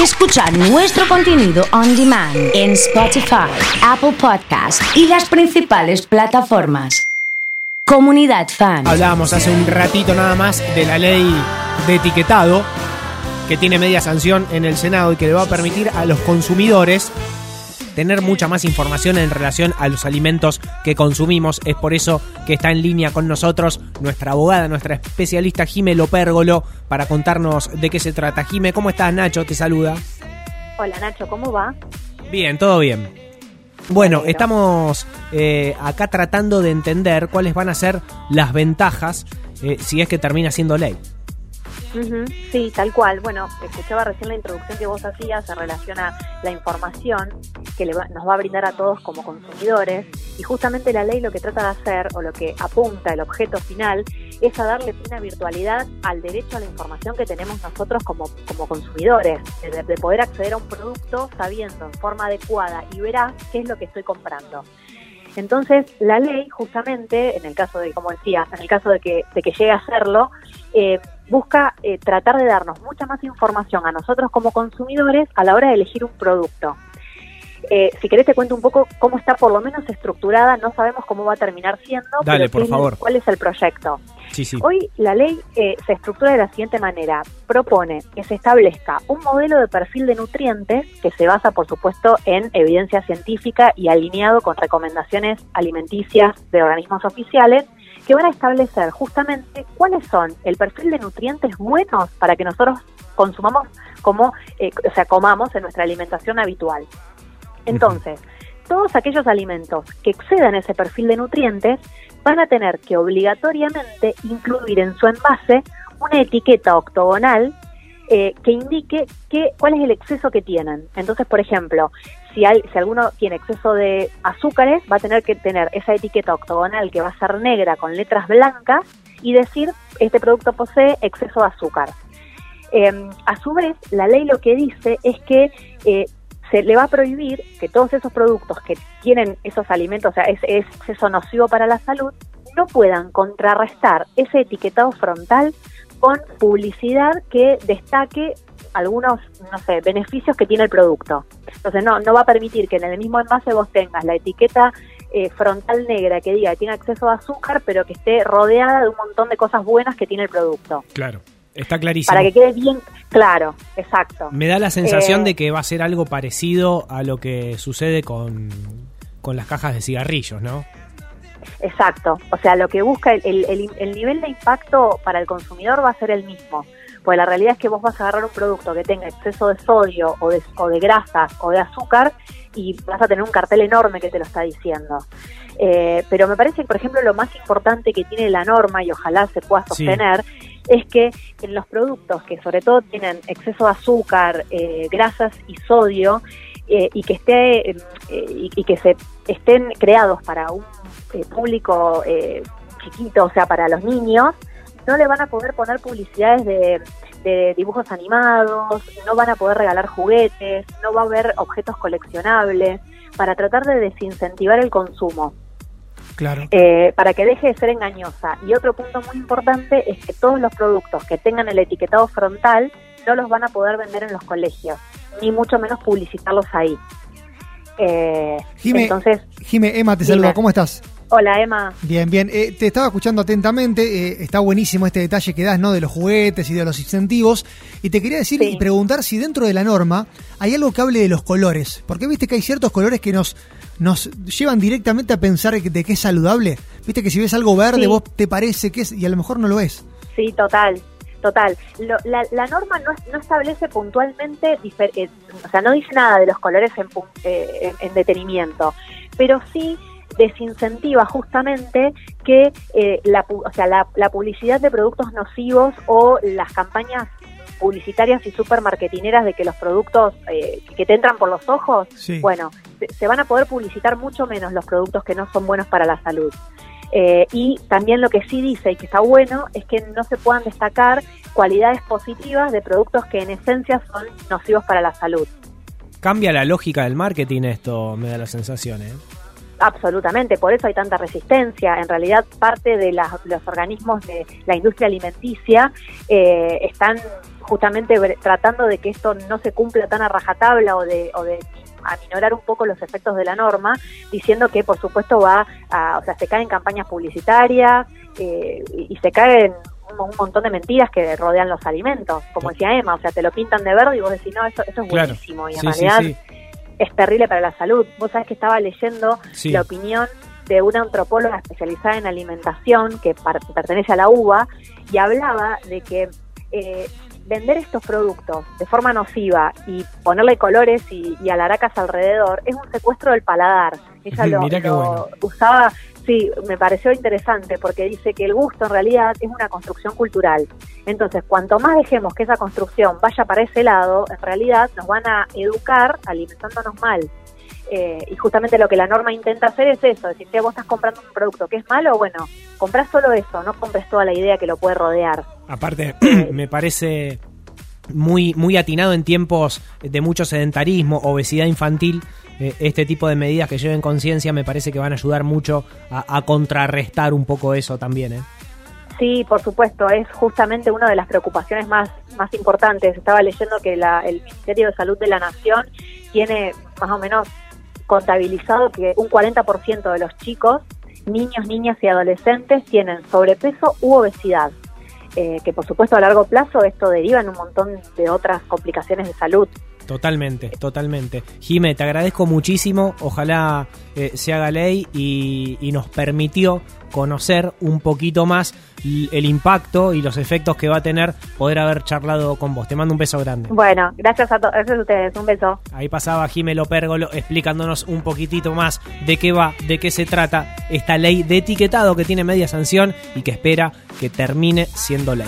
Escuchar nuestro contenido on demand en Spotify, Apple Podcast y las principales plataformas. Comunidad Fan. Hablábamos hace un ratito nada más de la ley de etiquetado que tiene media sanción en el Senado y que le va a permitir a los consumidores tener mucha más información en relación a los alimentos que consumimos. Es por eso que está en línea con nosotros nuestra abogada, nuestra especialista Jime Lopérgolo, para contarnos de qué se trata. Jime, ¿cómo estás? Nacho te saluda. Hola Nacho, ¿cómo va? Bien, todo bien. Bueno, estamos eh, acá tratando de entender cuáles van a ser las ventajas eh, si es que termina siendo ley. Sí, tal cual. Bueno, escuchaba recién la introducción que vos hacías en relación a la información que nos va a brindar a todos como consumidores y justamente la ley lo que trata de hacer o lo que apunta el objeto final es a darle plena virtualidad al derecho a la información que tenemos nosotros como, como consumidores, de, de poder acceder a un producto sabiendo en forma adecuada y veraz qué es lo que estoy comprando. Entonces, la ley, justamente, en el caso de, como decía, en el caso de que, de que llegue a hacerlo, eh, busca eh, tratar de darnos mucha más información a nosotros como consumidores a la hora de elegir un producto. Eh, si querés te cuento un poco cómo está por lo menos estructurada, no sabemos cómo va a terminar siendo, Dale, por favor. cuál es el proyecto. Sí, sí. Hoy la ley eh, se estructura de la siguiente manera. Propone que se establezca un modelo de perfil de nutrientes que se basa, por supuesto, en evidencia científica y alineado con recomendaciones alimenticias de organismos oficiales que van a establecer justamente cuáles son el perfil de nutrientes buenos para que nosotros consumamos como, eh, o sea, comamos en nuestra alimentación habitual. Entonces, todos aquellos alimentos que excedan ese perfil de nutrientes van a tener que obligatoriamente incluir en su envase una etiqueta octogonal eh, que indique que, cuál es el exceso que tienen. Entonces, por ejemplo, si, si alguno tiene exceso de azúcares, va a tener que tener esa etiqueta octogonal que va a ser negra con letras blancas y decir, este producto posee exceso de azúcar. Em, a su vez, la ley lo que dice es que eh, se le va a prohibir que todos esos productos que tienen esos alimentos, o sea, es, es exceso nocivo para la salud, no puedan contrarrestar ese etiquetado frontal con publicidad que destaque algunos, no sé, beneficios que tiene el producto. Entonces no, no va a permitir que en el mismo envase vos tengas la etiqueta eh, frontal negra que diga que tiene acceso a azúcar, pero que esté rodeada de un montón de cosas buenas que tiene el producto. Claro. Está clarísimo. Para que quede bien claro, exacto. Me da la sensación Eh, de que va a ser algo parecido a lo que sucede con, con las cajas de cigarrillos, ¿no? Exacto, o sea, lo que busca el, el- el- el nivel de impacto para el consumidor va a ser el mismo, pues la realidad es que vos vas a agarrar un producto que tenga exceso de sodio o de, o de grasas o de azúcar y vas a tener un cartel enorme que te lo está diciendo. Eh, pero me parece que, por ejemplo, lo más importante que tiene la norma, y ojalá se pueda Sí. Es que en los productos que sobre todo tienen exceso de azúcar, eh, grasas y sodio, eh, y que esté eh, y, que se estén creados para un público chiquito, o sea, para los niños, no le van a poder poner publicidades de, de dibujos animados, no van a poder regalar juguetes, no va a haber objetos coleccionables, para tratar de desincentivar el consumo Claro. eh, para que deje de ser engañosa. Y otro punto muy importante es que todos los productos que tengan el etiquetado frontal no los van a poder vender en los colegios, ni mucho menos publicitarlos ahí. Eh, Jime, entonces, Jime, Emma te saluda, ¿cómo estás? Hola Emma. Bien, bien. Eh, te estaba escuchando atentamente, eh, está buenísimo este detalle que das, ¿no? De los juguetes y de los incentivos. Y te quería decir Sí. y preguntar si dentro de la norma hay algo que hable de los colores. Porque viste que hay ciertos colores que nos, nos llevan directamente a pensar de que es saludable. Viste que si ves algo verde, Sí. vos te parece que es, y a lo mejor no lo es. Sí, total, total. Lo- la, la norma no, no establece puntualmente, difer- eh, o sea, no dice nada de los colores en, eh, en, en detenimiento, pero sí desincentiva justamente que eh, la, o sea, la, la publicidad de productos nocivos o las campañas publicitarias y supermarketineras de que los productos eh, que te entran por los ojos, Sí. bueno, se, se van a poder publicitar mucho menos los productos que no son buenos para la salud. Eh, y también lo que sí dice y que está bueno es que no se puedan destacar cualidades positivas de productos que en esencia son nocivos para la salud. Cambia la lógica del marketing esto, me da la sensación, ¿eh? Absolutamente, por eso hay tanta resistencia. En realidad, parte de las- los organismos de la industria alimenticia eh, están justamente tratando de que esto no se cumpla tan a rajatabla o de, o de aminorar un poco los efectos de la norma, diciendo que por supuesto va a, o sea, se caen campañas publicitarias eh, y, y se caen un, montón de mentiras que rodean los alimentos, como decía Emma, o sea, te lo pintan de verde y vos decís, no, esto, esto es Claro. buenísimo, y en Sí, sí, realidad sí. Es terrible para la salud. Vos sabés que estaba leyendo Sí. la opinión de una antropóloga especializada en alimentación que pertenece a la UBA y hablaba de que eh, vender estos productos de forma nociva y ponerle colores y, y alaracas alrededor es un secuestro del paladar. Ella lo, bueno. usaba, sí, me pareció interesante porque dice que el gusto en realidad es una construcción cultural. Entonces, cuanto más dejemos que esa construcción vaya para ese lado, en realidad nos van a educar alimentándonos mal. Eh, y justamente lo que la norma intenta hacer es eso, decir, que vos estás comprando un producto que es malo, bueno, comprás solo eso, no compres toda la idea que lo puede rodear. Aparte, me parece muy, muy atinado en tiempos de mucho sedentarismo, obesidad infantil. Eh, este tipo de medidas que lleven conciencia me parece que van a ayudar mucho a, contrarrestar un poco eso también. ¿eh? Sí, por supuesto, es justamente una de las preocupaciones más, más importantes. Estaba leyendo que la- el Ministerio de Salud de la Nación tiene más o menos contabilizado que un 40% de los chicos, niños, niñas y adolescentes tienen sobrepeso u obesidad. Eh, que por supuesto a largo plazo esto deriva en un montón de otras complicaciones de salud. Totalmente, totalmente. Jime, te agradezco muchísimo. Ojalá eh, se haga ley y, y nos permitió conocer un poquito más el impacto y los efectos que va a tener poder haber charlado con vos. Te mando un beso grande. Bueno, gracias a, to- gracias a ustedes, un beso. Ahí pasaba Jime Lopérgolo explicándonos un poquitito más de qué va, de qué se trata esta ley de etiquetado que tiene media sanción y que espera que termine siendo ley.